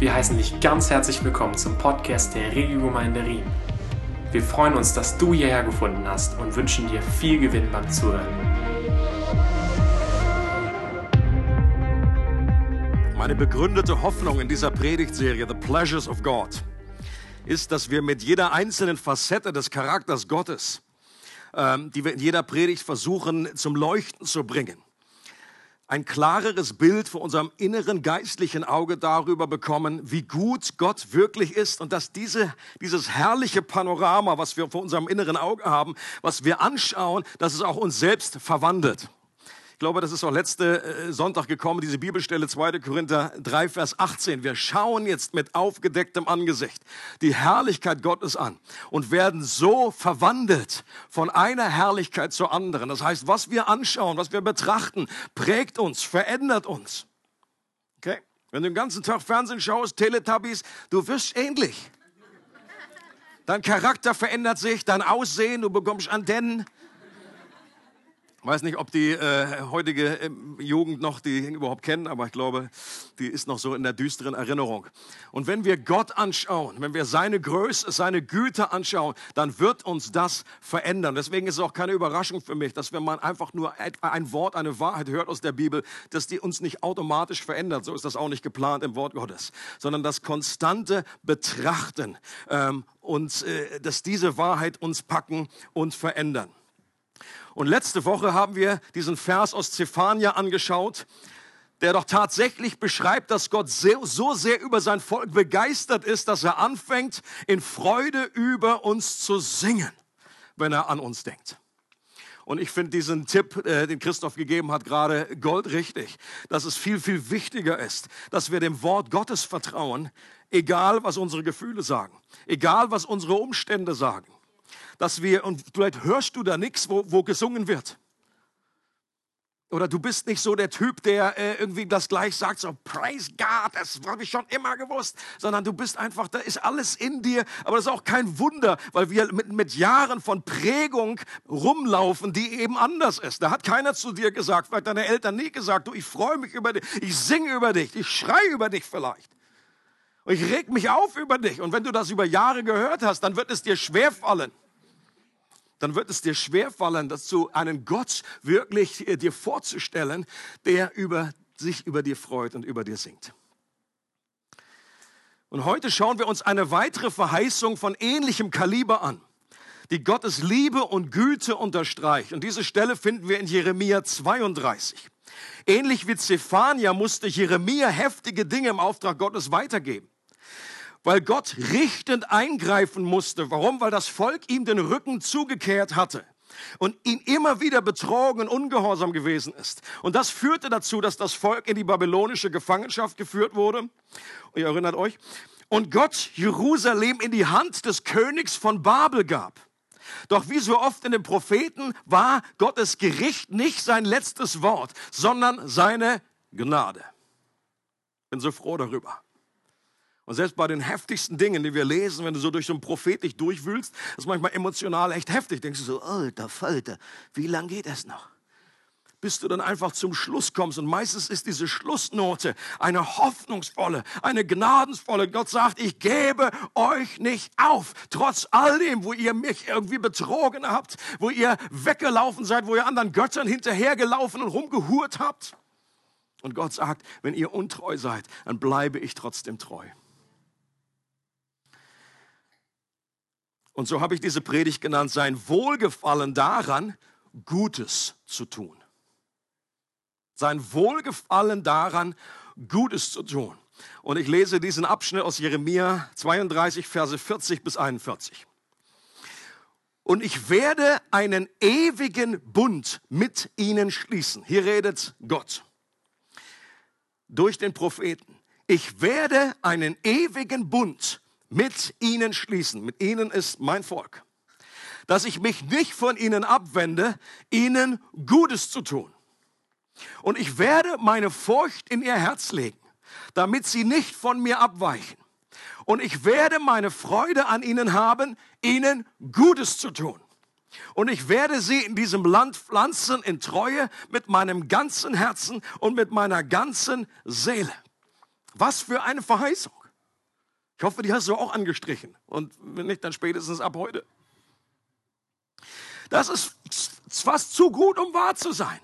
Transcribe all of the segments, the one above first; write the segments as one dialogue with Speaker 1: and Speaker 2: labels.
Speaker 1: Wir heißen dich ganz herzlich willkommen zum Podcast der Regiogemeinde Riem. Wir freuen uns, dass du hierher gefunden hast und wünschen dir viel Gewinn beim Zuhören.
Speaker 2: Meine begründete Hoffnung in dieser Predigtserie The Pleasures of God ist, dass wir mit jeder einzelnen Facette des Charakters Gottes, ähm, die wir in jeder Predigt versuchen zum Leuchten zu bringen, ein klareres Bild vor unserem inneren geistlichen Auge darüber bekommen, wie gut Gott wirklich ist und dass diese, dieses herrliche Panorama, was wir vor unserem inneren Auge haben, was wir anschauen, dass es auch uns selbst verwandelt glaube, das ist auch letzte äh, Sonntag gekommen, diese Bibelstelle 2. Korinther 3, Vers 18. Wir schauen jetzt mit aufgedecktem Angesicht die Herrlichkeit Gottes an und werden so verwandelt von einer Herrlichkeit zur anderen. Das heißt, was wir anschauen, was wir betrachten, prägt uns, verändert uns. Okay? Wenn du den ganzen Tag Fernsehen schaust, Teletubbies, du wirst ähnlich. Dein Charakter verändert sich, dein Aussehen, du bekommst Antennen. Weiß nicht, ob die äh, heutige äh, Jugend noch die überhaupt kennen, aber ich glaube, die ist noch so in der düsteren Erinnerung. Und wenn wir Gott anschauen, wenn wir seine Größe, seine Güte anschauen, dann wird uns das verändern. Deswegen ist es auch keine Überraschung für mich, dass wenn man einfach nur ein Wort, eine Wahrheit hört aus der Bibel, dass die uns nicht automatisch verändert. So ist das auch nicht geplant im Wort Gottes, sondern das konstante Betrachten ähm, und äh, dass diese Wahrheit uns packen und verändern. Und letzte Woche haben wir diesen Vers aus Zephania angeschaut, der doch tatsächlich beschreibt, dass Gott so sehr über sein Volk begeistert ist, dass er anfängt, in Freude über uns zu singen, wenn er an uns denkt. Und ich finde diesen Tipp, äh, den Christoph gegeben hat, gerade goldrichtig, dass es viel, viel wichtiger ist, dass wir dem Wort Gottes vertrauen, egal was unsere Gefühle sagen, egal was unsere Umstände sagen dass wir, und vielleicht hörst du da nichts, wo, wo gesungen wird. Oder du bist nicht so der Typ, der äh, irgendwie das gleich sagt, so Praise God, das habe ich schon immer gewusst, sondern du bist einfach, da ist alles in dir, aber das ist auch kein Wunder, weil wir mit, mit Jahren von Prägung rumlaufen, die eben anders ist. Da hat keiner zu dir gesagt, vielleicht deine Eltern nie gesagt, du, ich freue mich über dich, ich singe über dich, ich schreie über dich vielleicht. Und ich reg mich auf über dich. Und wenn du das über Jahre gehört hast, dann wird es dir schwerfallen dann wird es dir schwerfallen, dass du einen Gott wirklich äh, dir vorzustellen, der über sich über dir freut und über dir singt. Und heute schauen wir uns eine weitere Verheißung von ähnlichem Kaliber an, die Gottes Liebe und Güte unterstreicht. Und diese Stelle finden wir in Jeremia 32. Ähnlich wie Zephania musste Jeremia heftige Dinge im Auftrag Gottes weitergeben weil Gott richtend eingreifen musste. Warum? Weil das Volk ihm den Rücken zugekehrt hatte und ihn immer wieder betrogen und ungehorsam gewesen ist. Und das führte dazu, dass das Volk in die babylonische Gefangenschaft geführt wurde. Ihr erinnert euch? Und Gott Jerusalem in die Hand des Königs von Babel gab. Doch wie so oft in den Propheten war Gottes Gericht nicht sein letztes Wort, sondern seine Gnade. Bin so froh darüber. Und selbst bei den heftigsten Dingen, die wir lesen, wenn du so durch so ein Prophet dich durchwühlst, ist manchmal emotional echt heftig. Denkst du so, alter Falter, wie lang geht das noch? Bis du dann einfach zum Schluss kommst. Und meistens ist diese Schlussnote eine hoffnungsvolle, eine gnadensvolle. Gott sagt, ich gebe euch nicht auf. Trotz all dem, wo ihr mich irgendwie betrogen habt, wo ihr weggelaufen seid, wo ihr anderen Göttern hinterhergelaufen und rumgehurt habt. Und Gott sagt, wenn ihr untreu seid, dann bleibe ich trotzdem treu. Und so habe ich diese Predigt genannt, sein Wohlgefallen daran, Gutes zu tun. Sein Wohlgefallen daran, Gutes zu tun. Und ich lese diesen Abschnitt aus Jeremia 32, Verse 40 bis 41. Und ich werde einen ewigen Bund mit ihnen schließen. Hier redet Gott durch den Propheten. Ich werde einen ewigen Bund mit ihnen schließen. Mit ihnen ist mein Volk. Dass ich mich nicht von ihnen abwende, ihnen Gutes zu tun. Und ich werde meine Furcht in ihr Herz legen, damit sie nicht von mir abweichen. Und ich werde meine Freude an ihnen haben, ihnen Gutes zu tun. Und ich werde sie in diesem Land pflanzen in Treue mit meinem ganzen Herzen und mit meiner ganzen Seele. Was für eine Verheißung. Ich hoffe, die hast du auch angestrichen. Und wenn nicht, dann spätestens ab heute. Das ist fast zu gut, um wahr zu sein.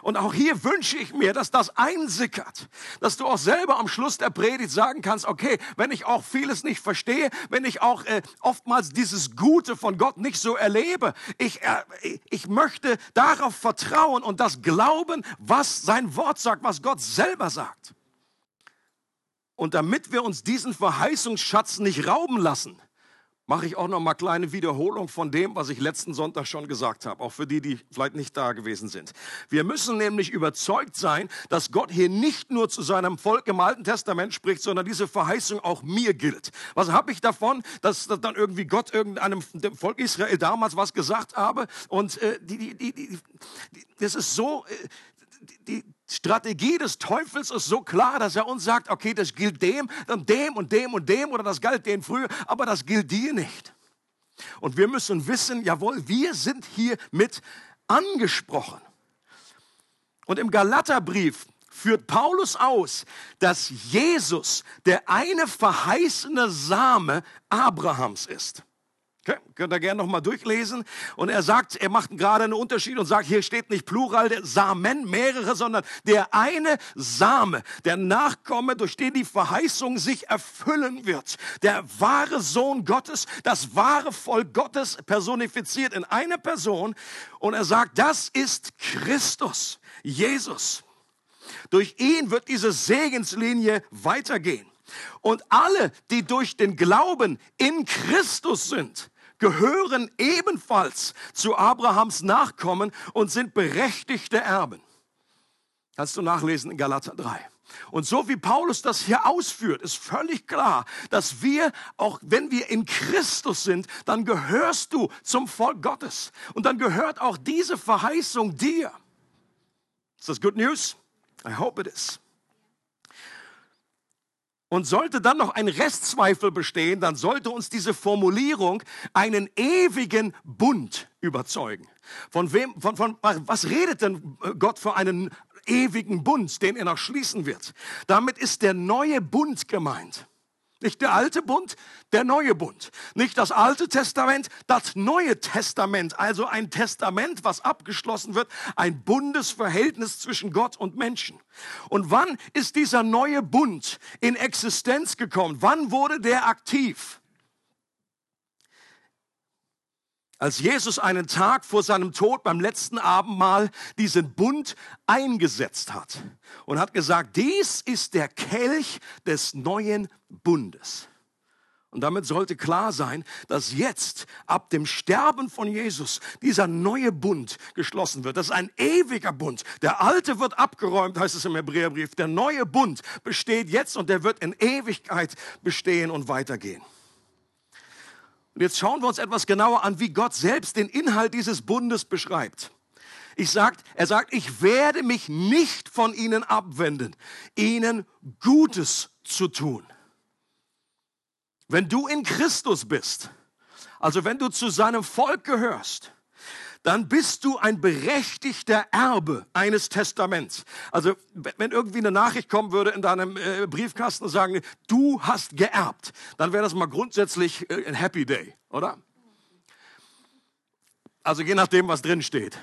Speaker 2: Und auch hier wünsche ich mir, dass das einsickert, dass du auch selber am Schluss der Predigt sagen kannst, okay, wenn ich auch vieles nicht verstehe, wenn ich auch äh, oftmals dieses Gute von Gott nicht so erlebe, ich, äh, ich möchte darauf vertrauen und das glauben, was sein Wort sagt, was Gott selber sagt. Und damit wir uns diesen Verheißungsschatz nicht rauben lassen, mache ich auch noch mal kleine Wiederholung von dem, was ich letzten Sonntag schon gesagt habe, auch für die, die vielleicht nicht da gewesen sind. Wir müssen nämlich überzeugt sein, dass Gott hier nicht nur zu seinem Volk im Alten Testament spricht, sondern diese Verheißung auch mir gilt. Was habe ich davon, dass, dass dann irgendwie Gott irgendeinem dem Volk Israel damals was gesagt habe und äh, die, die, die, die, das ist so, äh, die, Strategie des Teufels ist so klar, dass er uns sagt, okay, das gilt dem, dann dem und dem und dem oder das galt denen früher, aber das gilt dir nicht. Und wir müssen wissen, jawohl, wir sind hier mit angesprochen. Und im Galaterbrief führt Paulus aus, dass Jesus der eine verheißene Same Abrahams ist. Okay, könnt ihr gerne nochmal durchlesen. Und er sagt, er macht gerade einen Unterschied und sagt, hier steht nicht Plural der Samen, mehrere, sondern der eine Same, der Nachkomme, durch den die Verheißung sich erfüllen wird. Der wahre Sohn Gottes, das wahre Volk Gottes personifiziert in eine Person. Und er sagt, das ist Christus, Jesus. Durch ihn wird diese Segenslinie weitergehen. Und alle, die durch den Glauben in Christus sind, gehören ebenfalls zu Abrahams Nachkommen und sind berechtigte Erben. Kannst du nachlesen in Galater 3. Und so wie Paulus das hier ausführt, ist völlig klar, dass wir, auch wenn wir in Christus sind, dann gehörst du zum Volk Gottes. Und dann gehört auch diese Verheißung dir. Ist das good news? I hope it is. Und sollte dann noch ein Restzweifel bestehen, dann sollte uns diese Formulierung einen ewigen Bund überzeugen. Von wem, von, von, was redet denn Gott für einen ewigen Bund, den er noch schließen wird? Damit ist der neue Bund gemeint. Nicht der alte Bund, der neue Bund. Nicht das alte Testament, das neue Testament. Also ein Testament, was abgeschlossen wird, ein Bundesverhältnis zwischen Gott und Menschen. Und wann ist dieser neue Bund in Existenz gekommen? Wann wurde der aktiv? Als Jesus einen Tag vor seinem Tod beim letzten Abendmahl diesen Bund eingesetzt hat und hat gesagt, dies ist der Kelch des neuen Bundes. Und damit sollte klar sein, dass jetzt ab dem Sterben von Jesus dieser neue Bund geschlossen wird. Das ist ein ewiger Bund. Der alte wird abgeräumt, heißt es im Hebräerbrief. Der neue Bund besteht jetzt und der wird in Ewigkeit bestehen und weitergehen. Und jetzt schauen wir uns etwas genauer an, wie Gott selbst den Inhalt dieses Bundes beschreibt. Ich sagt, er sagt, ich werde mich nicht von ihnen abwenden, ihnen Gutes zu tun. Wenn du in Christus bist, also wenn du zu seinem Volk gehörst, dann bist du ein berechtigter Erbe eines Testaments. Also wenn irgendwie eine Nachricht kommen würde in deinem äh, Briefkasten und sagen, du hast geerbt, dann wäre das mal grundsätzlich äh, ein Happy Day, oder? Also je nachdem, was drin steht.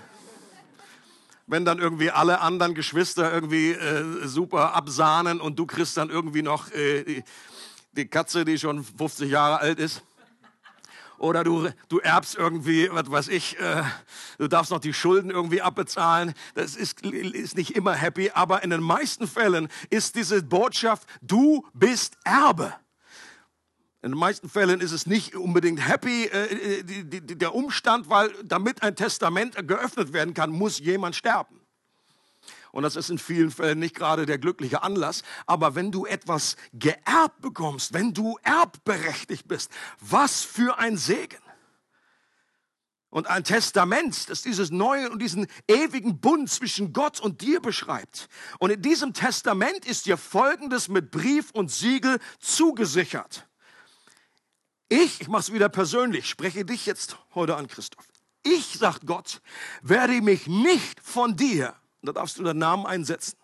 Speaker 2: Wenn dann irgendwie alle anderen Geschwister irgendwie äh, super absahnen und du kriegst dann irgendwie noch äh, die Katze, die schon 50 Jahre alt ist oder du, du erbst irgendwie, was weiß ich, äh, du darfst noch die Schulden irgendwie abbezahlen. Das ist, ist nicht immer happy, aber in den meisten Fällen ist diese Botschaft, du bist Erbe. In den meisten Fällen ist es nicht unbedingt happy, äh, die, die, der Umstand, weil damit ein Testament geöffnet werden kann, muss jemand sterben. Und das ist in vielen Fällen nicht gerade der glückliche Anlass. Aber wenn du etwas geerbt bekommst, wenn du erbberechtigt bist, was für ein Segen. Und ein Testament, das dieses neuen und diesen ewigen Bund zwischen Gott und dir beschreibt. Und in diesem Testament ist dir Folgendes mit Brief und Siegel zugesichert. Ich, ich mache es wieder persönlich, spreche dich jetzt heute an, Christoph. Ich, sagt Gott, werde mich nicht von dir da darfst du den Namen einsetzen,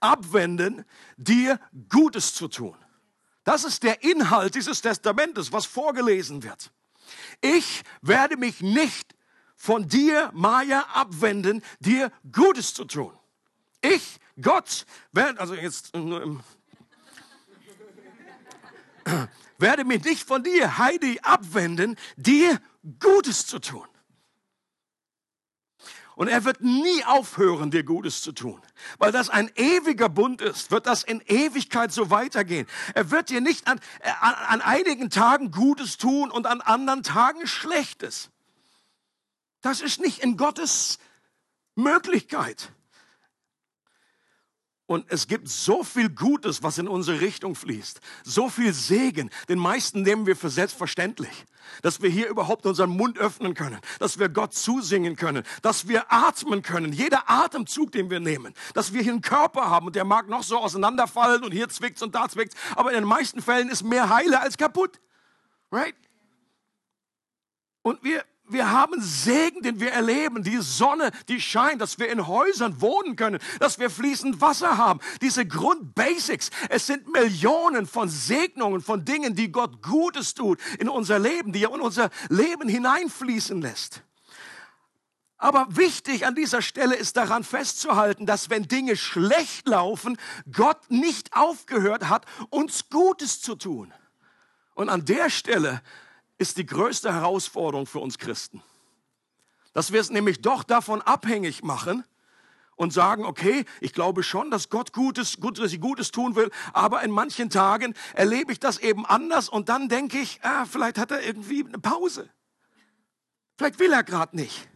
Speaker 2: abwenden, dir Gutes zu tun. Das ist der Inhalt dieses Testamentes, was vorgelesen wird. Ich werde mich nicht von dir, Maya, abwenden, dir Gutes zu tun. Ich, Gott, werde, also jetzt im werde mich nicht von dir, Heidi, abwenden, dir Gutes zu tun. Und er wird nie aufhören, dir Gutes zu tun. Weil das ein ewiger Bund ist, wird das in Ewigkeit so weitergehen. Er wird dir nicht an, an, an einigen Tagen Gutes tun und an anderen Tagen Schlechtes. Das ist nicht in Gottes Möglichkeit. Und es gibt so viel Gutes, was in unsere Richtung fließt. So viel Segen. Den meisten nehmen wir für selbstverständlich. Dass wir hier überhaupt unseren Mund öffnen können. Dass wir Gott zusingen können. Dass wir atmen können. Jeder Atemzug, den wir nehmen. Dass wir hier einen Körper haben und der mag noch so auseinanderfallen und hier zwickt's und da zwickt's. Aber in den meisten Fällen ist mehr heile als kaputt. Right? Und wir, wir haben Segen, den wir erleben. Die Sonne, die scheint, dass wir in Häusern wohnen können, dass wir fließend Wasser haben. Diese Grundbasics. Es sind Millionen von Segnungen, von Dingen, die Gott Gutes tut in unser Leben, die er in unser Leben hineinfließen lässt. Aber wichtig an dieser Stelle ist daran festzuhalten, dass wenn Dinge schlecht laufen, Gott nicht aufgehört hat, uns Gutes zu tun. Und an der Stelle ist die größte Herausforderung für uns Christen. Dass wir es nämlich doch davon abhängig machen und sagen, okay, ich glaube schon, dass Gott Gutes, Gutes, dass ich Gutes tun will, aber in manchen Tagen erlebe ich das eben anders und dann denke ich, ah, vielleicht hat er irgendwie eine Pause. Vielleicht will er gerade nicht.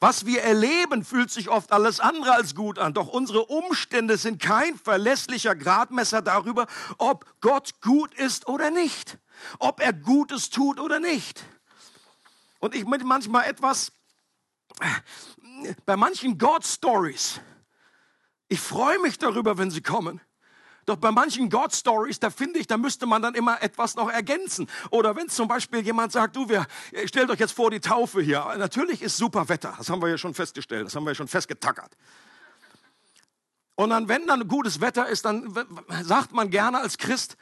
Speaker 2: Was wir erleben, fühlt sich oft alles andere als gut an. Doch unsere Umstände sind kein verlässlicher Gradmesser darüber, ob Gott gut ist oder nicht ob er Gutes tut oder nicht. Und ich bin manchmal etwas, bei manchen God-Stories, ich freue mich darüber, wenn sie kommen. Doch bei manchen God-Stories, da finde ich, da müsste man dann immer etwas noch ergänzen. Oder wenn zum Beispiel jemand sagt, du, wir, stellt euch jetzt vor die Taufe hier. Natürlich ist super Wetter, das haben wir ja schon festgestellt, das haben wir ja schon festgetackert. Und dann, wenn dann gutes Wetter ist, dann sagt man gerne als Christ,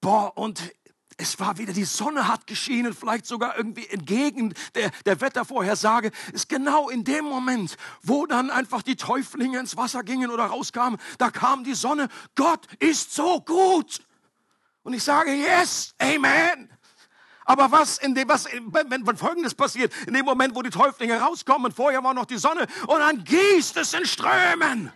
Speaker 2: boah, und es war wieder, die Sonne hat geschienen, vielleicht sogar irgendwie entgegen der, der Wettervorhersage, ist genau in dem Moment, wo dann einfach die Täuflinge ins Wasser gingen oder rauskamen, da kam die Sonne, Gott ist so gut. Und ich sage, yes, amen. Aber was in dem, was, wenn, wenn Folgendes passiert, in dem Moment, wo die Täuflinge rauskommen, vorher war noch die Sonne und dann gießt es in Strömen.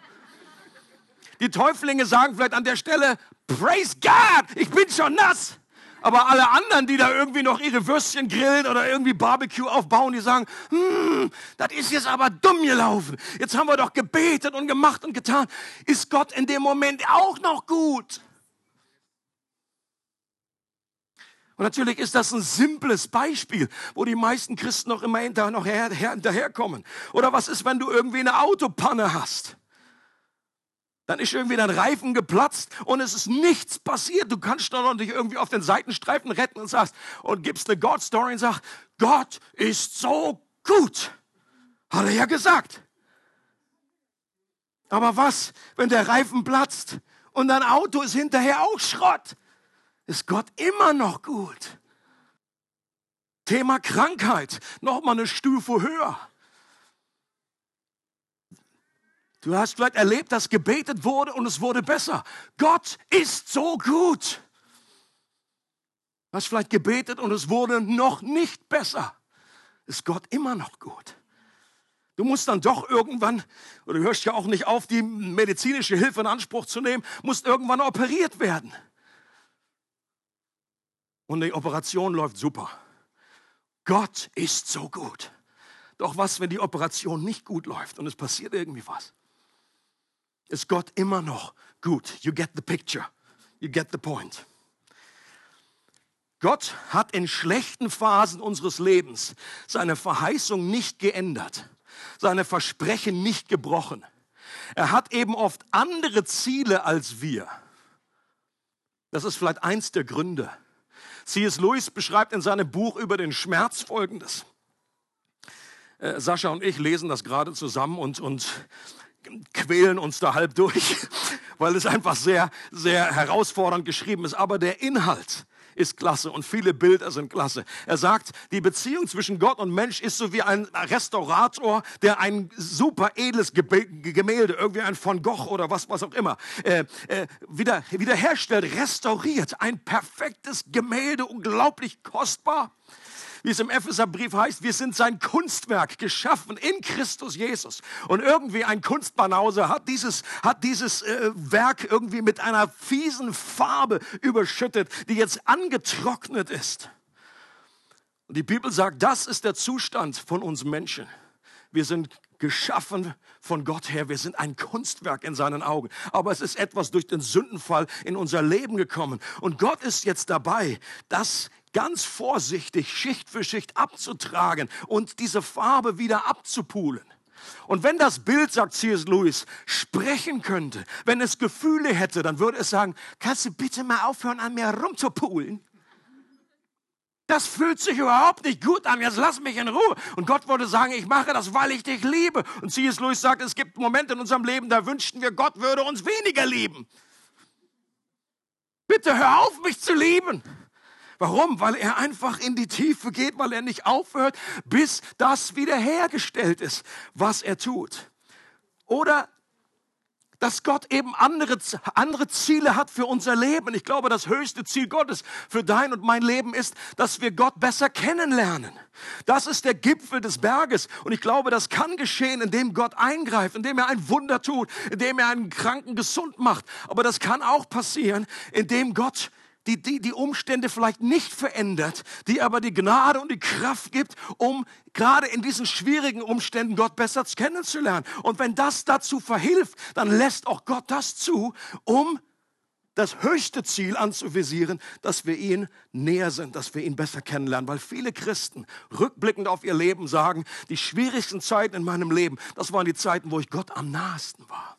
Speaker 2: Die Täuflinge sagen vielleicht an der Stelle, praise God, ich bin schon nass. Aber alle anderen, die da irgendwie noch ihre Würstchen grillen oder irgendwie Barbecue aufbauen, die sagen, hm, das ist jetzt aber dumm gelaufen. Jetzt haben wir doch gebetet und gemacht und getan. Ist Gott in dem Moment auch noch gut? Und natürlich ist das ein simples Beispiel, wo die meisten Christen noch immer hinterher, noch hinterherkommen. Oder was ist, wenn du irgendwie eine Autopanne hast? Dann ist irgendwie dein Reifen geplatzt und es ist nichts passiert. Du kannst doch noch nicht irgendwie auf den Seitenstreifen retten und sagst und gibst eine God Story und sagst, Gott ist so gut. Hat er ja gesagt. Aber was, wenn der Reifen platzt und dein Auto ist hinterher auch Schrott? Ist Gott immer noch gut? Thema Krankheit, noch mal eine Stufe höher. Du hast vielleicht erlebt, dass gebetet wurde und es wurde besser. Gott ist so gut. Du hast vielleicht gebetet und es wurde noch nicht besser. Ist Gott immer noch gut? Du musst dann doch irgendwann, oder du hörst ja auch nicht auf, die medizinische Hilfe in Anspruch zu nehmen, musst irgendwann operiert werden. Und die Operation läuft super. Gott ist so gut. Doch was, wenn die Operation nicht gut läuft und es passiert irgendwie was? Ist Gott immer noch gut. You get the picture. You get the point. Gott hat in schlechten Phasen unseres Lebens seine Verheißung nicht geändert, seine Versprechen nicht gebrochen. Er hat eben oft andere Ziele als wir. Das ist vielleicht eins der Gründe. C.S. Lewis beschreibt in seinem Buch über den Schmerz Folgendes. Äh, Sascha und ich lesen das gerade zusammen und, und quälen uns da halb durch, weil es einfach sehr, sehr herausfordernd geschrieben ist. Aber der Inhalt ist klasse und viele Bilder sind klasse. Er sagt, die Beziehung zwischen Gott und Mensch ist so wie ein Restaurator, der ein super edles Gemälde, irgendwie ein von Gogh oder was, was auch immer, äh, äh, wieder, wiederherstellt, restauriert. Ein perfektes Gemälde, unglaublich kostbar wie es im Epheserbrief heißt, wir sind sein Kunstwerk geschaffen in Christus Jesus. Und irgendwie ein Kunstbanause hat dieses, hat dieses äh, Werk irgendwie mit einer fiesen Farbe überschüttet, die jetzt angetrocknet ist. Und die Bibel sagt, das ist der Zustand von uns Menschen. Wir sind geschaffen von Gott her. Wir sind ein Kunstwerk in seinen Augen. Aber es ist etwas durch den Sündenfall in unser Leben gekommen. Und Gott ist jetzt dabei, das ganz vorsichtig Schicht für Schicht abzutragen und diese Farbe wieder abzupulen. Und wenn das Bild, sagt C.S. Lewis, sprechen könnte, wenn es Gefühle hätte, dann würde es sagen, kannst du bitte mal aufhören, an mir rumzupulen? Das fühlt sich überhaupt nicht gut an. Jetzt lass mich in Ruhe. Und Gott würde sagen, ich mache das, weil ich dich liebe. Und C.S. Lewis sagt, es gibt Momente in unserem Leben, da wünschten wir, Gott würde uns weniger lieben. Bitte hör auf, mich zu lieben. Warum? Weil er einfach in die Tiefe geht, weil er nicht aufhört, bis das wiederhergestellt ist, was er tut. Oder dass Gott eben andere, andere Ziele hat für unser Leben. Ich glaube, das höchste Ziel Gottes für dein und mein Leben ist, dass wir Gott besser kennenlernen. Das ist der Gipfel des Berges. Und ich glaube, das kann geschehen, indem Gott eingreift, indem er ein Wunder tut, indem er einen Kranken gesund macht. Aber das kann auch passieren, indem Gott die, die die Umstände vielleicht nicht verändert, die aber die Gnade und die Kraft gibt, um gerade in diesen schwierigen Umständen Gott besser kennenzulernen. Und wenn das dazu verhilft, dann lässt auch Gott das zu, um das höchste Ziel anzuvisieren, dass wir ihn näher sind, dass wir ihn besser kennenlernen. Weil viele Christen rückblickend auf ihr Leben sagen, die schwierigsten Zeiten in meinem Leben, das waren die Zeiten, wo ich Gott am nahesten war.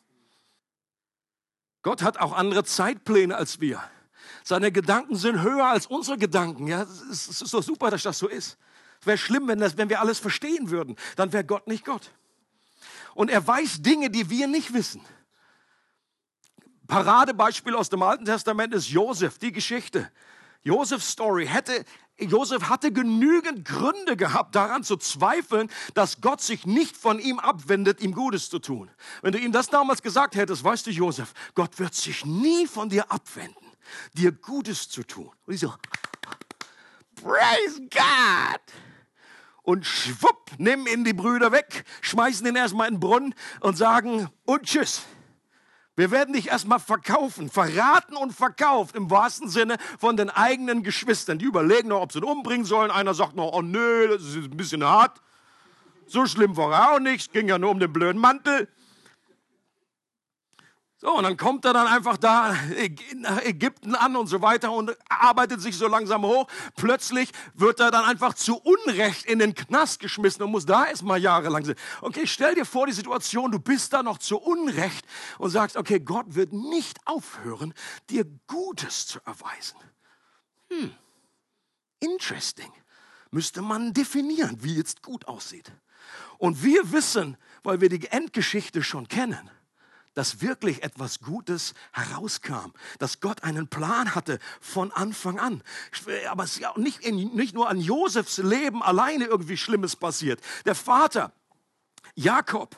Speaker 2: Gott hat auch andere Zeitpläne als wir. Seine Gedanken sind höher als unsere Gedanken. Ja, es ist doch super, dass das so ist. Es wäre schlimm, wenn, das, wenn wir alles verstehen würden. Dann wäre Gott nicht Gott. Und er weiß Dinge, die wir nicht wissen. Paradebeispiel aus dem Alten Testament ist Josef, die Geschichte. Josefs Story hätte, Josef hatte genügend Gründe gehabt, daran zu zweifeln, dass Gott sich nicht von ihm abwendet, ihm Gutes zu tun. Wenn du ihm das damals gesagt hättest, weißt du, Josef, Gott wird sich nie von dir abwenden dir Gutes zu tun. Und ich so, praise God! Und schwupp, nehmen ihn die Brüder weg, schmeißen ihn erstmal in den Brunnen und sagen, und tschüss. Wir werden dich erstmal verkaufen, verraten und verkauft im wahrsten Sinne von den eigenen Geschwistern. Die überlegen noch, ob sie ihn umbringen sollen. Einer sagt noch, oh nö, das ist ein bisschen hart. So schlimm war er auch nicht, ging ja nur um den blöden Mantel. So, und dann kommt er dann einfach da nach Ägypten an und so weiter und arbeitet sich so langsam hoch. Plötzlich wird er dann einfach zu Unrecht in den Knast geschmissen und muss da erstmal jahrelang sein. Okay, stell dir vor die Situation, du bist da noch zu Unrecht und sagst, okay, Gott wird nicht aufhören, dir Gutes zu erweisen. Hm, interesting. Müsste man definieren, wie jetzt gut aussieht. Und wir wissen, weil wir die Endgeschichte schon kennen, dass wirklich etwas Gutes herauskam, dass Gott einen Plan hatte von Anfang an. Aber es ist ja nicht, nicht nur an Josefs Leben alleine irgendwie Schlimmes passiert. Der Vater, Jakob,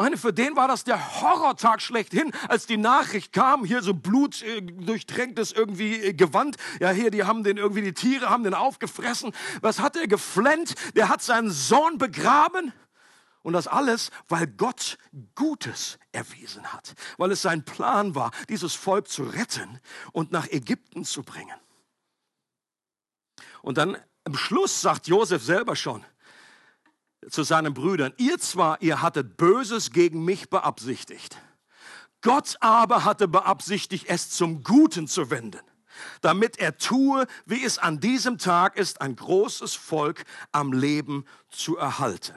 Speaker 2: meine, für den war das der Horrortag schlechthin, als die Nachricht kam, hier so blutdurchtränktes irgendwie äh, Gewand. Ja, hier, die haben den irgendwie, die Tiere haben den aufgefressen. Was hat er geflennt? Der hat seinen Sohn begraben. Und das alles, weil Gott Gutes erwiesen hat, weil es sein Plan war, dieses Volk zu retten und nach Ägypten zu bringen. Und dann am Schluss sagt Josef selber schon zu seinen Brüdern, ihr zwar, ihr hattet Böses gegen mich beabsichtigt, Gott aber hatte beabsichtigt, es zum Guten zu wenden, damit er tue, wie es an diesem Tag ist, ein großes Volk am Leben zu erhalten.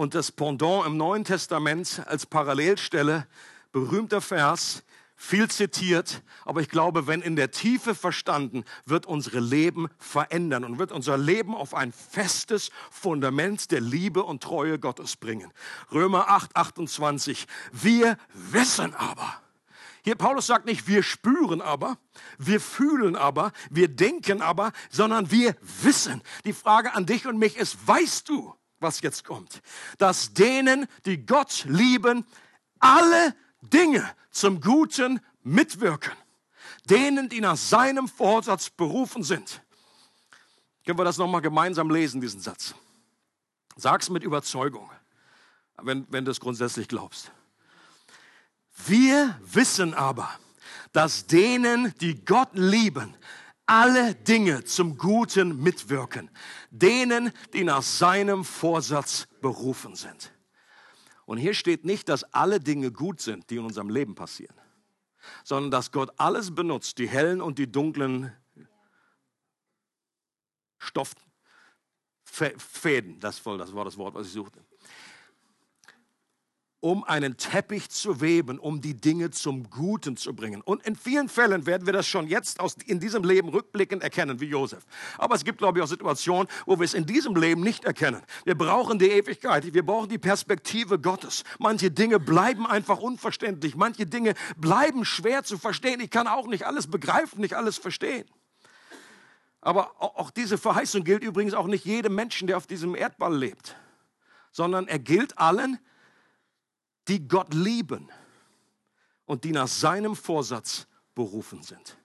Speaker 2: Und das Pendant im Neuen Testament als Parallelstelle, berühmter Vers, viel zitiert, aber ich glaube, wenn in der Tiefe verstanden, wird unsere Leben verändern und wird unser Leben auf ein festes Fundament der Liebe und Treue Gottes bringen. Römer 8, 28. Wir wissen aber. Hier Paulus sagt nicht, wir spüren aber, wir fühlen aber, wir denken aber, sondern wir wissen. Die Frage an dich und mich ist, weißt du, was jetzt kommt? Dass denen, die Gott lieben, alle Dinge zum Guten mitwirken. Denen, die nach seinem Vorsatz berufen sind. Können wir das nochmal gemeinsam lesen, diesen Satz? Sag's mit Überzeugung, wenn, wenn du es grundsätzlich glaubst. Wir wissen aber, dass denen, die Gott lieben, alle Dinge zum Guten mitwirken. Denen, die nach seinem Vorsatz berufen sind. Und hier steht nicht, dass alle Dinge gut sind, die in unserem Leben passieren, sondern dass Gott alles benutzt, die hellen und die dunklen Stofffäden, das war das Wort, was ich suchte um einen Teppich zu weben, um die Dinge zum Guten zu bringen. Und in vielen Fällen werden wir das schon jetzt aus, in diesem Leben rückblickend erkennen, wie Josef. Aber es gibt, glaube ich, auch Situationen, wo wir es in diesem Leben nicht erkennen. Wir brauchen die Ewigkeit, wir brauchen die Perspektive Gottes. Manche Dinge bleiben einfach unverständlich, manche Dinge bleiben schwer zu verstehen. Ich kann auch nicht alles begreifen, nicht alles verstehen. Aber auch diese Verheißung gilt übrigens auch nicht jedem Menschen, der auf diesem Erdball lebt, sondern er gilt allen, die Gott lieben und die nach seinem Vorsatz berufen sind.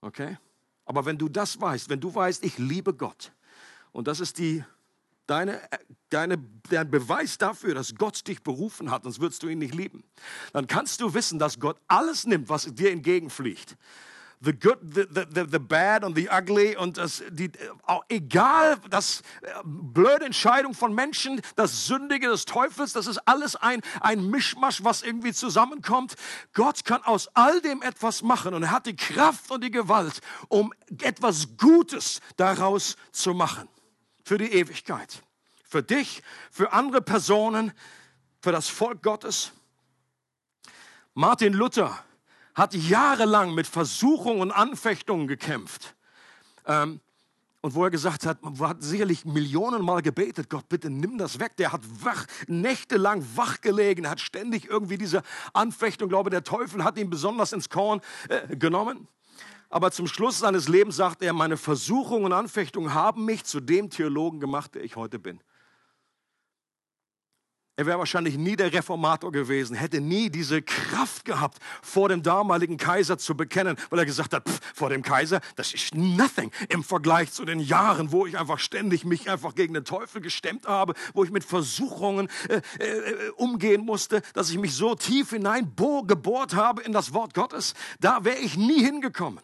Speaker 2: Okay? Aber wenn du das weißt, wenn du weißt, ich liebe Gott, und das ist die, deine, deine, der Beweis dafür, dass Gott dich berufen hat, sonst würdest du ihn nicht lieben, dann kannst du wissen, dass Gott alles nimmt, was dir entgegenfliegt the good, the, the, the bad und the ugly und das, die, egal, das äh, blöde Entscheidung von Menschen, das Sündige des Teufels, das ist alles ein, ein Mischmasch, was irgendwie zusammenkommt. Gott kann aus all dem etwas machen und er hat die Kraft und die Gewalt, um etwas Gutes daraus zu machen. Für die Ewigkeit. Für dich, für andere Personen, für das Volk Gottes. Martin Luther hat jahrelang mit Versuchungen und Anfechtungen gekämpft. Ähm, und wo er gesagt hat, man hat sicherlich Millionen Mal gebetet, Gott, bitte nimm das weg. Der hat wach, nächtelang wach gelegen, hat ständig irgendwie diese Anfechtung, glaube, der Teufel hat ihn besonders ins Korn äh, genommen. Aber zum Schluss seines Lebens sagt er, meine Versuchungen und Anfechtungen haben mich zu dem Theologen gemacht, der ich heute bin. Er wäre wahrscheinlich nie der Reformator gewesen, hätte nie diese Kraft gehabt, vor dem damaligen Kaiser zu bekennen, weil er gesagt hat, pff, vor dem Kaiser, das ist nothing im Vergleich zu den Jahren, wo ich einfach ständig mich einfach gegen den Teufel gestemmt habe, wo ich mit Versuchungen äh, äh, umgehen musste, dass ich mich so tief hinein gebohrt habe in das Wort Gottes. Da wäre ich nie hingekommen.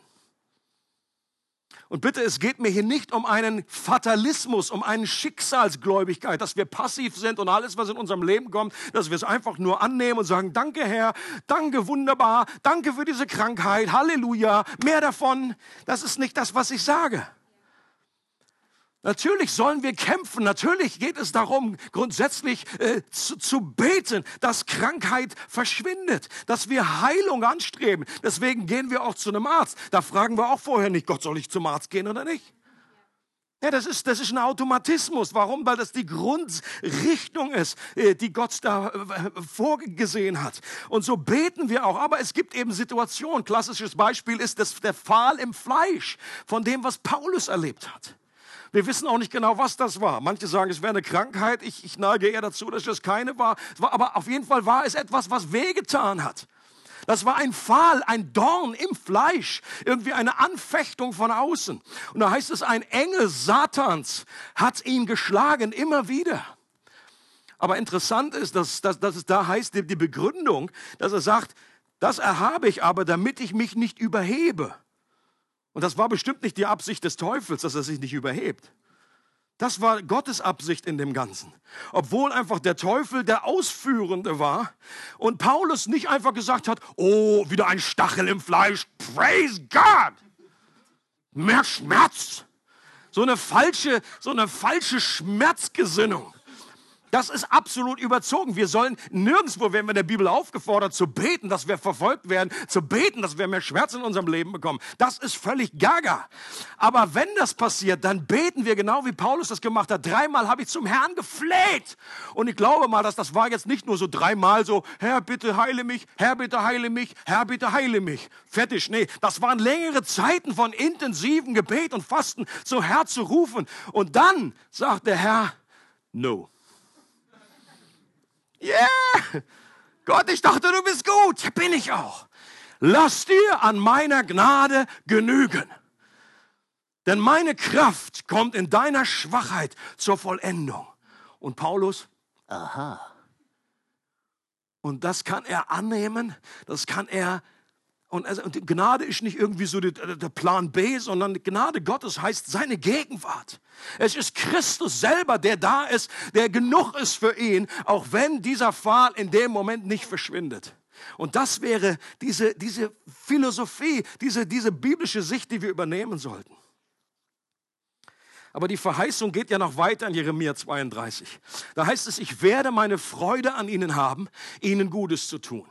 Speaker 2: Und bitte, es geht mir hier nicht um einen Fatalismus, um eine Schicksalsgläubigkeit, dass wir passiv sind und alles, was in unserem Leben kommt, dass wir es einfach nur annehmen und sagen, danke Herr, danke wunderbar, danke für diese Krankheit, Halleluja, mehr davon. Das ist nicht das, was ich sage. Natürlich sollen wir kämpfen. Natürlich geht es darum, grundsätzlich äh, zu, zu beten, dass Krankheit verschwindet, dass wir Heilung anstreben. Deswegen gehen wir auch zu einem Arzt. Da fragen wir auch vorher nicht, Gott, soll ich zum Arzt gehen oder nicht? Ja, das ist, das ist ein Automatismus. Warum? Weil das die Grundrichtung ist, äh, die Gott da äh, vorgesehen hat. Und so beten wir auch. Aber es gibt eben Situationen. Klassisches Beispiel ist das, der Pfahl im Fleisch von dem, was Paulus erlebt hat. Wir wissen auch nicht genau, was das war. Manche sagen, es wäre eine Krankheit. Ich, ich neige eher dazu, dass es keine war. war. Aber auf jeden Fall war es etwas, was wehgetan hat. Das war ein Pfahl, ein Dorn im Fleisch, irgendwie eine Anfechtung von außen. Und da heißt es, ein Engel Satans hat ihn geschlagen, immer wieder. Aber interessant ist, dass, dass, dass es da heißt, die, Begründung, dass er sagt, das erhabe ich aber, damit ich mich nicht überhebe. Und das war bestimmt nicht die Absicht des Teufels, dass er sich nicht überhebt. Das war Gottes Absicht in dem Ganzen. Obwohl einfach der Teufel der Ausführende war und Paulus nicht einfach gesagt hat, oh, wieder ein Stachel im Fleisch, praise God. Mehr Schmerz. So eine falsche, so eine falsche Schmerzgesinnung. Das ist absolut überzogen. Wir sollen nirgendwo werden wir in der Bibel aufgefordert zu beten, dass wir verfolgt werden, zu beten, dass wir mehr Schmerz in unserem Leben bekommen. Das ist völlig gaga. Aber wenn das passiert, dann beten wir genau wie Paulus das gemacht hat. Dreimal habe ich zum Herrn gefleht. Und ich glaube mal, dass das war jetzt nicht nur so dreimal so, Herr, bitte heile mich, Herr, bitte heile mich, Herr, bitte heile mich. Fertig. Nee, das waren längere Zeiten von intensiven Gebet und Fasten, so Herr zu rufen. Und dann sagt der Herr, no. Yeah! Gott, ich dachte, du bist gut. Ja, bin ich auch. Lass dir an meiner Gnade genügen. Denn meine Kraft kommt in deiner Schwachheit zur Vollendung. Und Paulus, aha. Und das kann er annehmen, das kann er und, also, und Gnade ist nicht irgendwie so der, der Plan B, sondern Gnade Gottes heißt seine Gegenwart. Es ist Christus selber, der da ist, der genug ist für ihn, auch wenn dieser Pfahl in dem Moment nicht verschwindet. Und das wäre diese, diese Philosophie, diese, diese biblische Sicht, die wir übernehmen sollten. Aber die Verheißung geht ja noch weiter in Jeremia 32. Da heißt es, ich werde meine Freude an ihnen haben, ihnen Gutes zu tun.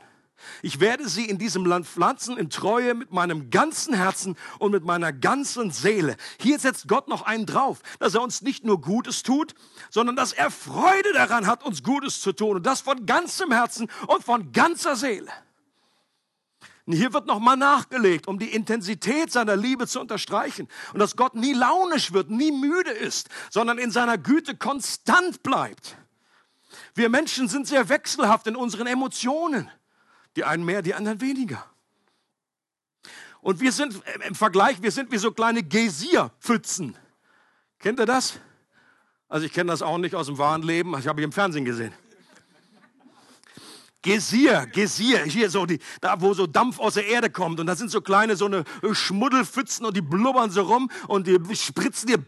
Speaker 2: Ich werde sie in diesem Land pflanzen in Treue mit meinem ganzen Herzen und mit meiner ganzen Seele. Hier setzt Gott noch einen drauf, dass er uns nicht nur Gutes tut, sondern dass er Freude daran hat, uns Gutes zu tun. Und das von ganzem Herzen und von ganzer Seele. Und hier wird nochmal nachgelegt, um die Intensität seiner Liebe zu unterstreichen. Und dass Gott nie launisch wird, nie müde ist, sondern in seiner Güte konstant bleibt. Wir Menschen sind sehr wechselhaft in unseren Emotionen. Die einen mehr, die anderen weniger. Und wir sind im Vergleich, wir sind wie so kleine Gesierpfützen. Kennt ihr das? Also ich kenne das auch nicht aus dem wahren Leben, ich habe ich im Fernsehen gesehen. Gesier, Gesier, hier so die, da wo so Dampf aus der Erde kommt und da sind so kleine so eine Schmuddelpfützen und die blubbern so rum und die spritzen dir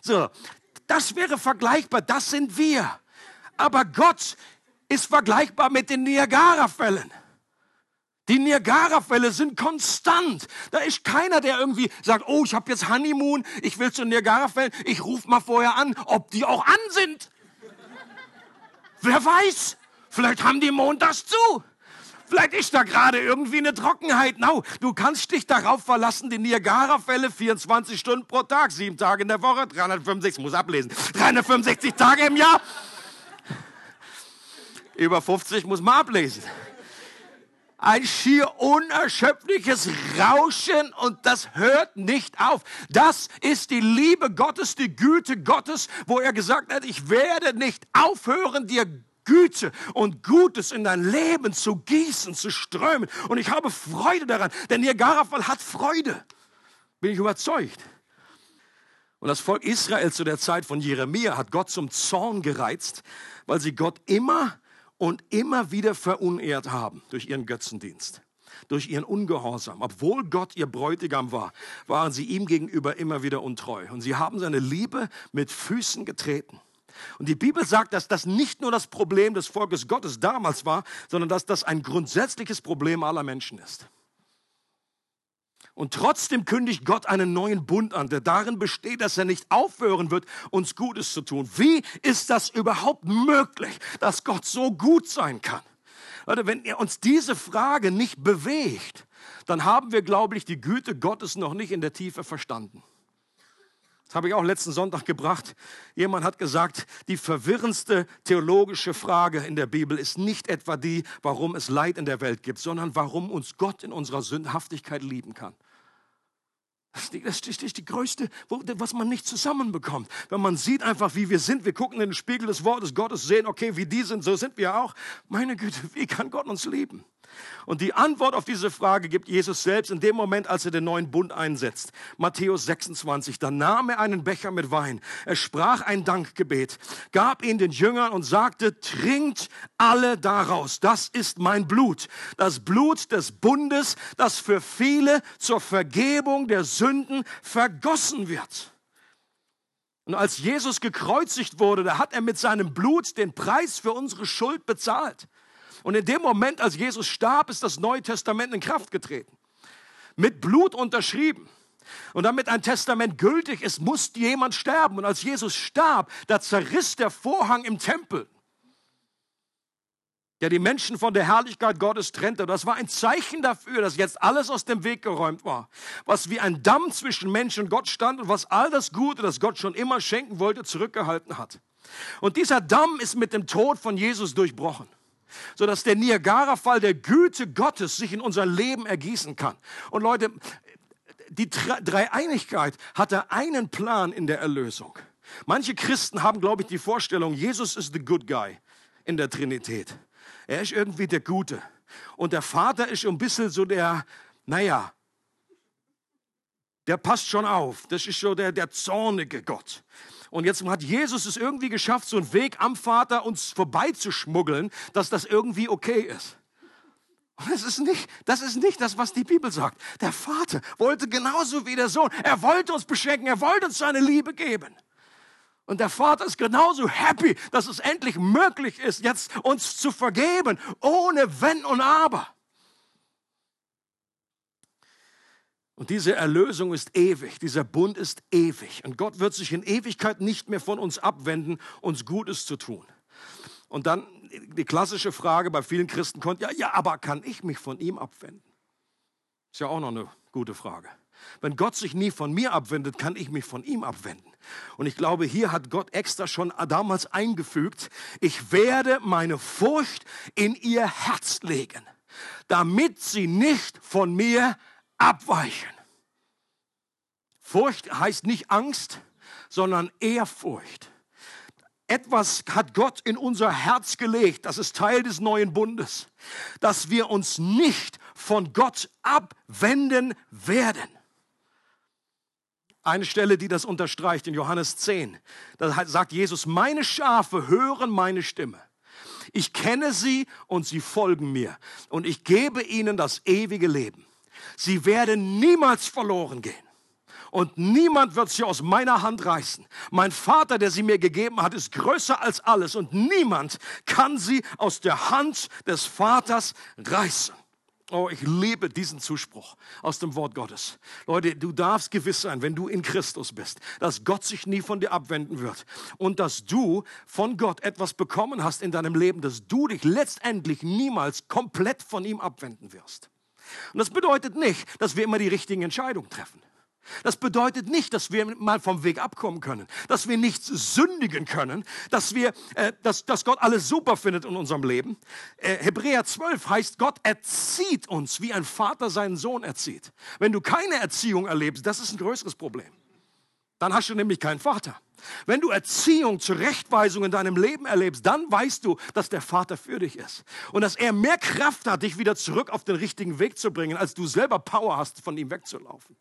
Speaker 2: so. Das wäre vergleichbar, das sind wir. Aber Gott ist vergleichbar mit den Niagara-Fällen. Die Niagara-Fälle sind konstant. Da ist keiner, der irgendwie sagt, oh, ich habe jetzt Honeymoon, ich will zu Niagara-Fällen, ich rufe mal vorher an, ob die auch an sind. Wer weiß, vielleicht haben die montags zu. Vielleicht ist da gerade irgendwie eine Trockenheit. No, du kannst dich darauf verlassen, die Niagara-Fälle 24 Stunden pro Tag, sieben Tage in der Woche, 365, muss ablesen, 365 Tage im Jahr. Über 50 muss man ablesen. Ein schier unerschöpfliches Rauschen und das hört nicht auf. Das ist die Liebe Gottes, die Güte Gottes, wo er gesagt hat, ich werde nicht aufhören, dir Güte und Gutes in dein Leben zu gießen, zu strömen. Und ich habe Freude daran, denn Niagara-Fall hat Freude. Bin ich überzeugt. Und das Volk Israel zu der Zeit von Jeremia hat Gott zum Zorn gereizt, weil sie Gott immer und immer wieder verunehrt haben durch ihren Götzendienst, durch ihren Ungehorsam. Obwohl Gott ihr Bräutigam war, waren sie ihm gegenüber immer wieder untreu. Und sie haben seine Liebe mit Füßen getreten. Und die Bibel sagt, dass das nicht nur das Problem des Volkes Gottes damals war, sondern dass das ein grundsätzliches Problem aller Menschen ist. Und trotzdem kündigt Gott einen neuen Bund an, der darin besteht, dass er nicht aufhören wird, uns Gutes zu tun. Wie ist das überhaupt möglich, dass Gott so gut sein kann? Leute, wenn ihr uns diese Frage nicht bewegt, dann haben wir, glaube ich, die Güte Gottes noch nicht in der Tiefe verstanden. Das habe ich auch letzten Sonntag gebracht. Jemand hat gesagt, die verwirrendste theologische Frage in der Bibel ist nicht etwa die, warum es Leid in der Welt gibt, sondern warum uns Gott in unserer Sündhaftigkeit lieben kann. Das ist die, größte, was man nicht zusammenbekommt. Wenn man sieht einfach, wie wir sind, wir gucken in den Spiegel des Wortes Gottes, sehen, okay, wie die sind, so sind wir auch. Meine Güte, wie kann Gott uns lieben? Und die Antwort auf diese Frage gibt Jesus selbst in dem Moment, als er den neuen Bund einsetzt. Matthäus 26. Da nahm er einen Becher mit Wein. Er sprach ein Dankgebet, gab ihn den Jüngern und sagte, trinkt alle daraus. Das ist mein Blut. Das Blut des Bundes, das für viele zur Vergebung der Sünden vergossen wird. Und als Jesus gekreuzigt wurde, da hat er mit seinem Blut den Preis für unsere Schuld bezahlt. Und in dem Moment, als Jesus starb, ist das Neue Testament in Kraft getreten. Mit Blut unterschrieben. Und damit ein Testament gültig ist, muss jemand sterben. Und als Jesus starb, da zerriss der Vorhang im Tempel der die Menschen von der Herrlichkeit Gottes trennte. Das war ein Zeichen dafür, dass jetzt alles aus dem Weg geräumt war, was wie ein Damm zwischen Mensch und Gott stand und was all das Gute, das Gott schon immer schenken wollte, zurückgehalten hat. Und dieser Damm ist mit dem Tod von Jesus durchbrochen, sodass der Niagara-Fall der Güte Gottes sich in unser Leben ergießen kann. Und Leute, die Dreieinigkeit hatte einen Plan in der Erlösung. Manche Christen haben, glaube ich, die Vorstellung, Jesus ist the good guy in der Trinität. Er ist irgendwie der Gute. Und der Vater ist ein bisschen so der, naja, der passt schon auf. Das ist so der, der zornige Gott. Und jetzt hat Jesus es irgendwie geschafft, so einen Weg am Vater uns vorbeizuschmuggeln, dass das irgendwie okay ist. Und das ist nicht, das ist nicht das, was die Bibel sagt. Der Vater wollte genauso wie der Sohn. Er wollte uns beschenken. Er wollte uns seine Liebe geben. Und der Vater ist genauso happy, dass es endlich möglich ist, jetzt uns zu vergeben, ohne Wenn und Aber. Und diese Erlösung ist ewig, dieser Bund ist ewig. Und Gott wird sich in Ewigkeit nicht mehr von uns abwenden, uns Gutes zu tun. Und dann die klassische Frage bei vielen Christen kommt, ja, ja, aber kann ich mich von ihm abwenden? Ist ja auch noch eine gute Frage. Wenn Gott sich nie von mir abwendet, kann ich mich von ihm abwenden. Und ich glaube, hier hat Gott extra schon damals eingefügt, ich werde meine Furcht in ihr Herz legen, damit sie nicht von mir abweichen. Furcht heißt nicht Angst, sondern Ehrfurcht. Etwas hat Gott in unser Herz gelegt, das ist Teil des neuen Bundes, dass wir uns nicht von Gott abwenden werden. Eine Stelle, die das unterstreicht in Johannes 10. Da sagt Jesus, meine Schafe hören meine Stimme. Ich kenne sie und sie folgen mir. Und ich gebe ihnen das ewige Leben. Sie werden niemals verloren gehen. Und niemand wird sie aus meiner Hand reißen. Mein Vater, der sie mir gegeben hat, ist größer als alles. Und niemand kann sie aus der Hand des Vaters reißen. Oh, ich liebe diesen Zuspruch aus dem Wort Gottes. Leute, du darfst gewiss sein, wenn du in Christus bist, dass Gott sich nie von dir abwenden wird und dass du von Gott etwas bekommen hast in deinem Leben, dass du dich letztendlich niemals komplett von ihm abwenden wirst. Und das bedeutet nicht, dass wir immer die richtigen Entscheidungen treffen. Das bedeutet nicht, dass wir mal vom Weg abkommen können, dass wir nichts sündigen können, dass, wir, äh, dass, dass Gott alles super findet in unserem Leben. Äh, Hebräer 12 heißt, Gott erzieht uns, wie ein Vater seinen Sohn erzieht. Wenn du keine Erziehung erlebst, das ist ein größeres Problem. Dann hast du nämlich keinen Vater. Wenn du Erziehung, Zurechtweisung in deinem Leben erlebst, dann weißt du, dass der Vater für dich ist. Und dass er mehr Kraft hat, dich wieder zurück auf den richtigen Weg zu bringen, als du selber Power hast, von ihm wegzulaufen.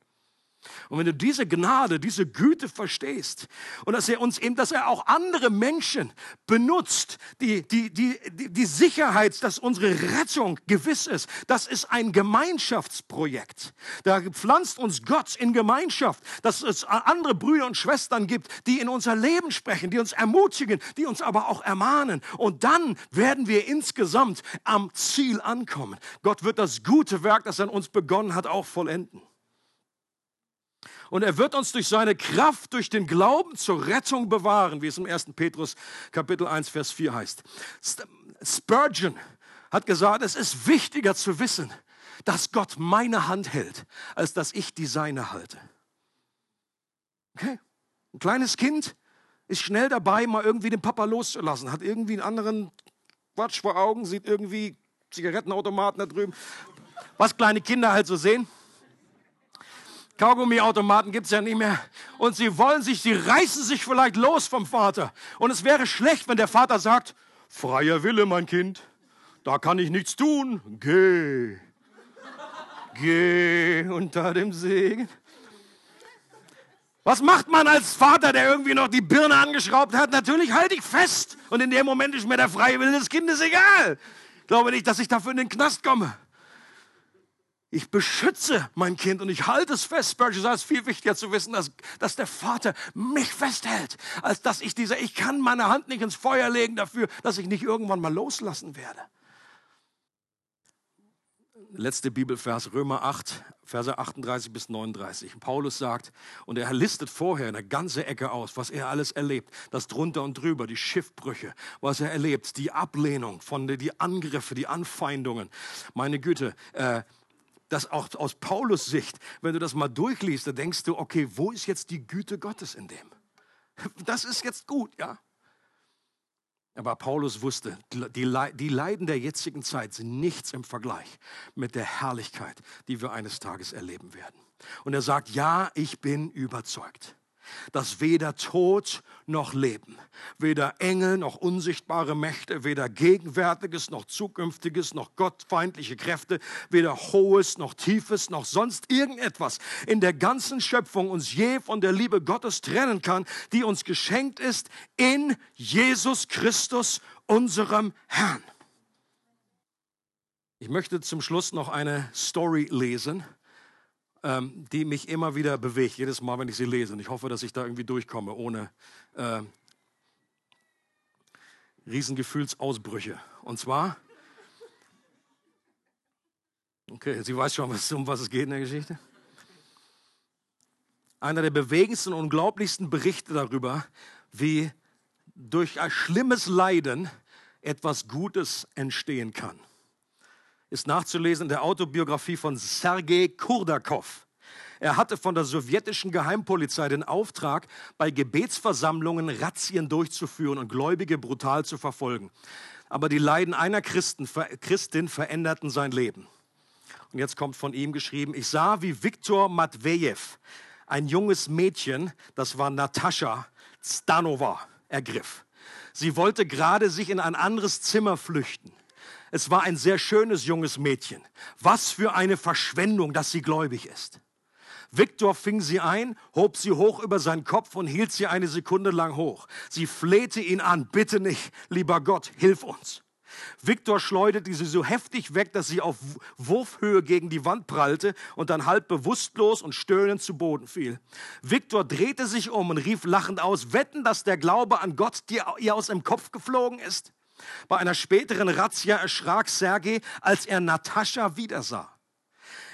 Speaker 2: Und wenn du diese Gnade, diese Güte verstehst und dass er uns eben, dass er auch andere Menschen benutzt, die, die, die, die, Sicherheit, dass unsere Rettung gewiss ist, das ist ein Gemeinschaftsprojekt. Da pflanzt uns Gott in Gemeinschaft, dass es andere Brüder und Schwestern gibt, die in unser Leben sprechen, die uns ermutigen, die uns aber auch ermahnen. Und dann werden wir insgesamt am Ziel ankommen. Gott wird das gute Werk, das er an uns begonnen hat, auch vollenden. Und er wird uns durch seine Kraft, durch den Glauben zur Rettung bewahren, wie es im 1. Petrus Kapitel 1, Vers 4 heißt. Spurgeon hat gesagt, es ist wichtiger zu wissen, dass Gott meine Hand hält, als dass ich die seine halte. Okay? Ein kleines Kind ist schnell dabei, mal irgendwie den Papa loszulassen, hat irgendwie einen anderen Quatsch vor Augen, sieht irgendwie Zigarettenautomaten da drüben, was kleine Kinder halt so sehen. Kaugummiautomaten gibt es ja nicht mehr. Und sie wollen sich, sie reißen sich vielleicht los vom Vater. Und es wäre schlecht, wenn der Vater sagt, freier Wille, mein Kind, da kann ich nichts tun. Geh. Geh unter dem Segen. Was macht man als Vater, der irgendwie noch die Birne angeschraubt hat? Natürlich halte ich fest. Und in dem Moment ist mir der freie Wille des Kindes egal. Ich glaube nicht, dass ich dafür in den Knast komme. Ich beschütze mein Kind und ich halte es fest. Spurgeon sagt, es ist viel wichtiger zu wissen, dass, dass der Vater mich festhält, als dass ich dieser, ich kann meine Hand nicht ins Feuer legen dafür, dass ich nicht irgendwann mal loslassen werde. letzte Bibelvers, Römer 8, Verse 38 bis 39. Paulus sagt, und er listet vorher eine ganze Ecke aus, was er alles erlebt. Das drunter und drüber, die Schiffbrüche, was er erlebt, die Ablehnung von die Angriffe, die Anfeindungen. Meine Güte, äh, das auch aus Paulus Sicht, wenn du das mal durchliest, da denkst du, okay, wo ist jetzt die Güte Gottes in dem? Das ist jetzt gut, ja. Aber Paulus wusste, die Leiden der jetzigen Zeit sind nichts im Vergleich mit der Herrlichkeit, die wir eines Tages erleben werden. Und er sagt, ja, ich bin überzeugt dass weder Tod noch Leben, weder Engel noch unsichtbare Mächte, weder Gegenwärtiges noch Zukünftiges noch gottfeindliche Kräfte, weder Hohes noch Tiefes noch sonst irgendetwas in der ganzen Schöpfung uns je von der Liebe Gottes trennen kann, die uns geschenkt ist in Jesus Christus, unserem Herrn. Ich möchte zum Schluss noch eine Story lesen ähm, die mich immer wieder bewegt, jedes Mal, wenn ich sie lese. Und ich hoffe, dass ich da irgendwie durchkomme, ohne äh, Riesengefühlsausbrüche. Und zwar, okay, sie weiß schon, was, um was es geht in der Geschichte. Einer der bewegendsten und unglaublichsten Berichte darüber, wie durch ein schlimmes Leiden etwas Gutes entstehen kann ist nachzulesen in der Autobiografie von Sergei Kurdakov. Er hatte von der sowjetischen Geheimpolizei den Auftrag, bei Gebetsversammlungen Razzien durchzuführen und Gläubige brutal zu verfolgen. Aber die Leiden einer Christen, Christin veränderten sein Leben. Und jetzt kommt von ihm geschrieben, ich sah, wie Viktor Matvejew ein junges Mädchen, das war Natascha Stanova, ergriff. Sie wollte gerade sich in ein anderes Zimmer flüchten. Es war ein sehr schönes junges Mädchen. Was für eine Verschwendung, dass sie gläubig ist. Viktor fing sie ein, hob sie hoch über seinen Kopf und hielt sie eine Sekunde lang hoch. Sie flehte ihn an, bitte nicht, lieber Gott, hilf uns. Viktor schleuderte sie so heftig weg, dass sie auf Wurfhöhe gegen die Wand prallte und dann halb bewusstlos und stöhnend zu Boden fiel. Viktor drehte sich um und rief lachend aus, wetten, dass der Glaube an Gott dir ihr aus dem Kopf geflogen ist? Bei einer späteren Razzia erschrak Sergei, als er Natascha wiedersah.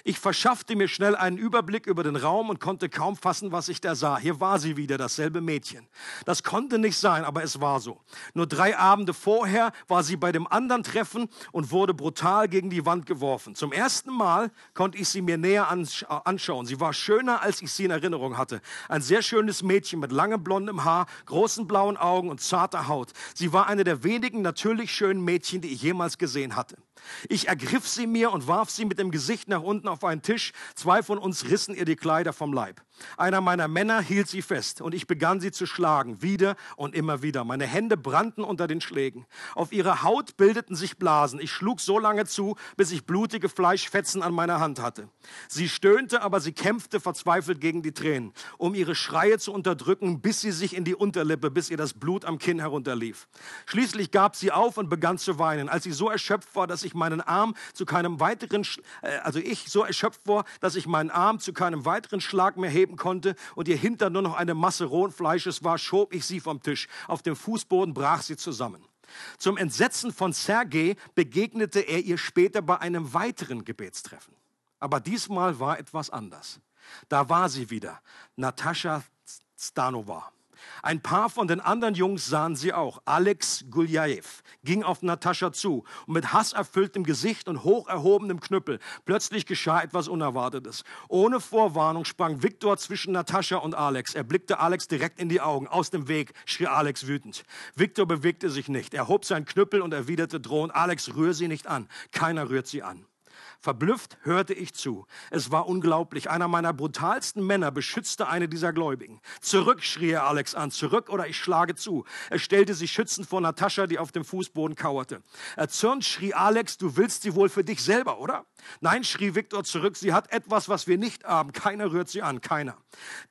Speaker 2: Ich verschaffte mir schnell einen Überblick über den Raum und konnte kaum fassen, was ich da sah. Hier war sie wieder, dasselbe Mädchen. Das konnte nicht sein, aber es war so. Nur drei Abende vorher war sie bei dem anderen Treffen und wurde brutal gegen die Wand geworfen. Zum ersten Mal konnte ich sie mir näher anschauen. Sie war schöner, als ich sie in Erinnerung hatte. Ein sehr schönes Mädchen mit langem blondem Haar, großen blauen Augen und zarter Haut. Sie war eine der wenigen natürlich schönen Mädchen, die ich jemals gesehen hatte. Ich ergriff sie mir und warf sie mit dem Gesicht nach unten auf einen Tisch. Zwei von uns rissen ihr die Kleider vom Leib. Einer meiner Männer hielt sie fest und ich begann sie zu schlagen, wieder und immer wieder. Meine Hände brannten unter den Schlägen. Auf ihrer Haut bildeten sich Blasen. Ich schlug so lange zu, bis ich blutige Fleischfetzen an meiner Hand hatte. Sie stöhnte, aber sie kämpfte verzweifelt gegen die Tränen, um ihre Schreie zu unterdrücken, bis sie sich in die Unterlippe, bis ihr das Blut am Kinn herunterlief. Schließlich gab sie auf und begann zu weinen. Als sie so erschöpft war, dass ich meinen Arm zu keinem weiteren, äh, also ich so erschöpft war, dass ich meinen Arm zu keinem weiteren Schlag mehr heben konnte und ihr Hintern nur noch eine Masse rohen Fleisches war, schob ich sie vom Tisch. Auf dem Fußboden brach sie zusammen. Zum Entsetzen von Sergei begegnete er ihr später bei einem weiteren Gebetstreffen. Aber diesmal war etwas anders. Da war sie wieder, Natascha Stanova. Ein paar von den anderen Jungs sahen sie auch. Alex Guljaev ging auf Natascha zu und mit hasserfülltem Gesicht und hoch erhobenem Knüppel. Plötzlich geschah etwas Unerwartetes. Ohne Vorwarnung sprang Viktor zwischen Natascha und Alex. Er blickte Alex direkt in die Augen. Aus dem Weg schrie Alex wütend. Viktor bewegte sich nicht. Er hob seinen Knüppel und erwiderte drohend, Alex, rühr sie nicht an. Keiner rührt sie an. Verblüfft hörte ich zu. Es war unglaublich. Einer meiner brutalsten Männer beschützte eine dieser Gläubigen. Zurück, schrie er Alex an. Zurück oder ich schlage zu. Er stellte sich schützend vor Natascha, die auf dem Fußboden kauerte. Erzürnt schrie Alex, du willst sie wohl für dich selber, oder? Nein, schrie Viktor zurück, sie hat etwas, was wir nicht haben. Keiner rührt sie an, keiner.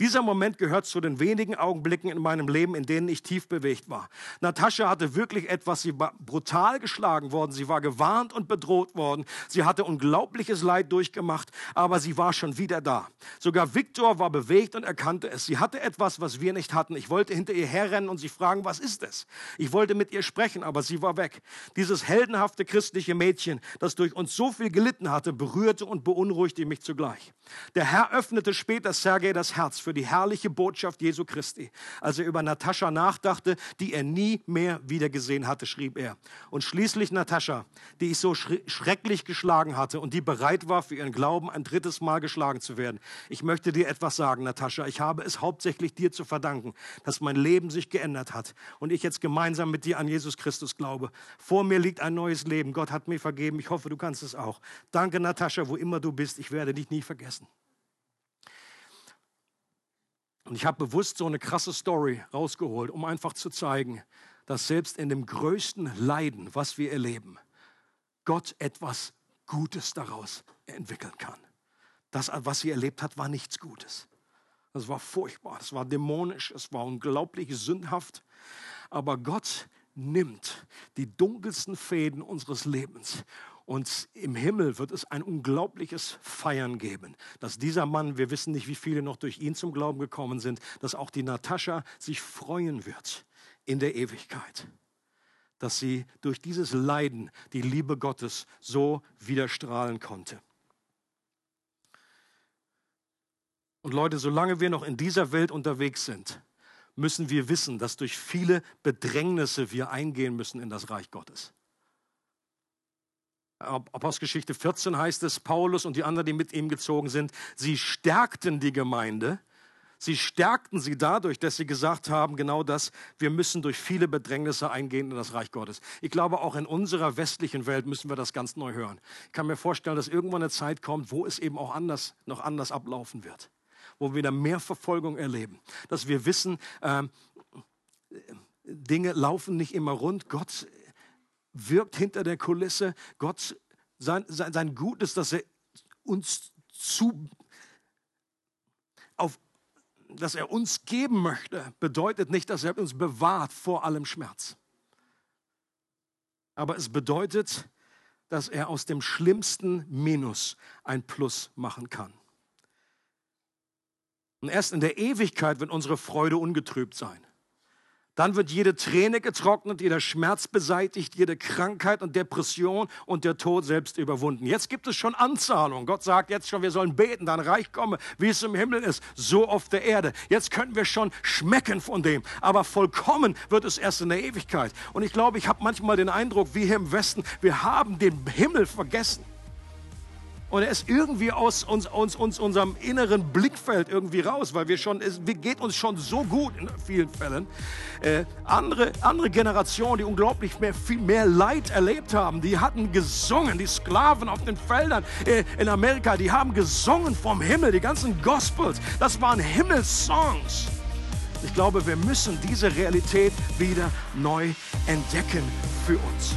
Speaker 2: Dieser Moment gehört zu den wenigen Augenblicken in meinem Leben, in denen ich tief bewegt war. Natascha hatte wirklich etwas, sie war brutal geschlagen worden, sie war gewarnt und bedroht worden, sie hatte unglaublich unglaubliches Leid durchgemacht, aber sie war schon wieder da. Sogar Viktor war bewegt und erkannte es. Sie hatte etwas, was wir nicht hatten. Ich wollte hinter ihr herrennen und sie fragen, was ist es? Ich wollte mit ihr sprechen, aber sie war weg. Dieses heldenhafte christliche Mädchen, das durch uns so viel gelitten hatte, berührte und beunruhigte mich zugleich. Der Herr öffnete später Sergei das Herz für die herrliche Botschaft Jesu Christi. Als er über Natascha nachdachte, die er nie mehr wiedergesehen hatte, schrieb er. Und schließlich Natascha, die ich so schrecklich geschlagen hatte und die bereit war, für ihren Glauben ein drittes Mal geschlagen zu werden. Ich möchte dir etwas sagen, Natascha. Ich habe es hauptsächlich dir zu verdanken, dass mein Leben sich geändert hat und ich jetzt gemeinsam mit dir an Jesus Christus glaube. Vor mir liegt ein neues Leben. Gott hat mir vergeben. Ich hoffe, du kannst es auch. Danke, Natascha, wo immer du bist. Ich werde dich nie vergessen. Und ich habe bewusst so eine krasse Story rausgeholt, um einfach zu zeigen, dass selbst in dem größten Leiden, was wir erleben, Gott etwas Gutes daraus entwickeln kann. Das, was sie erlebt hat, war nichts Gutes. Das war furchtbar, das war dämonisch, es war unglaublich sündhaft. Aber Gott nimmt die dunkelsten Fäden unseres Lebens und im Himmel wird es ein unglaubliches Feiern geben, dass dieser Mann, wir wissen nicht, wie viele noch durch ihn zum Glauben gekommen sind, dass auch die Natascha sich freuen wird in der Ewigkeit, dass sie durch dieses Leiden die Liebe Gottes so widerstrahlen konnte. Und Leute, solange wir noch in dieser Welt unterwegs sind, müssen wir wissen, dass durch viele Bedrängnisse wir eingehen müssen in das Reich Gottes. Apostelgeschichte 14 heißt es, Paulus und die anderen, die mit ihm gezogen sind, sie stärkten die Gemeinde. Sie stärkten sie dadurch, dass sie gesagt haben, genau das, wir müssen durch viele Bedrängnisse eingehen in das Reich Gottes. Ich glaube, auch in unserer westlichen Welt müssen wir das ganz neu hören. Ich kann mir vorstellen, dass irgendwann eine Zeit kommt, wo es eben auch anders, noch anders ablaufen wird. Wo wir wieder mehr Verfolgung erleben. Dass wir wissen, äh, Dinge laufen nicht immer rund. Gott wirkt hinter der Kulisse. Gott, sein, sein, sein Gutes, dass er uns zu, auf, dass er uns geben möchte, bedeutet nicht, dass er uns bewahrt vor allem Schmerz. Aber es bedeutet, dass er aus dem schlimmsten Minus ein Plus machen kann. Und erst in der Ewigkeit wird unsere Freude ungetrübt sein. Dann wird jede Träne getrocknet, jeder Schmerz beseitigt, jede Krankheit und Depression und der Tod selbst überwunden. Jetzt gibt es schon Anzahlungen. Gott sagt jetzt schon, wir sollen beten, dann Reich komme, wie es im Himmel ist, so auf der Erde. Jetzt können wir schon schmecken von dem. Aber vollkommen wird es erst in der Ewigkeit. Und ich glaube, ich habe manchmal den Eindruck, wie hier im Westen, wir haben den Himmel vergessen. Und er ist irgendwie aus uns, uns, uns, unserem inneren Blickfeld irgendwie raus, weil wir schon, es geht uns schon so gut in vielen Fällen. Äh, andere, andere Generationen, die unglaublich mehr, viel mehr Leid erlebt haben, die hatten gesungen, die Sklaven auf den Feldern äh, in Amerika, die haben gesungen vom Himmel, die ganzen Gospels, das waren Himmelssongs. Ich glaube, wir müssen diese Realität wieder neu entdecken für uns.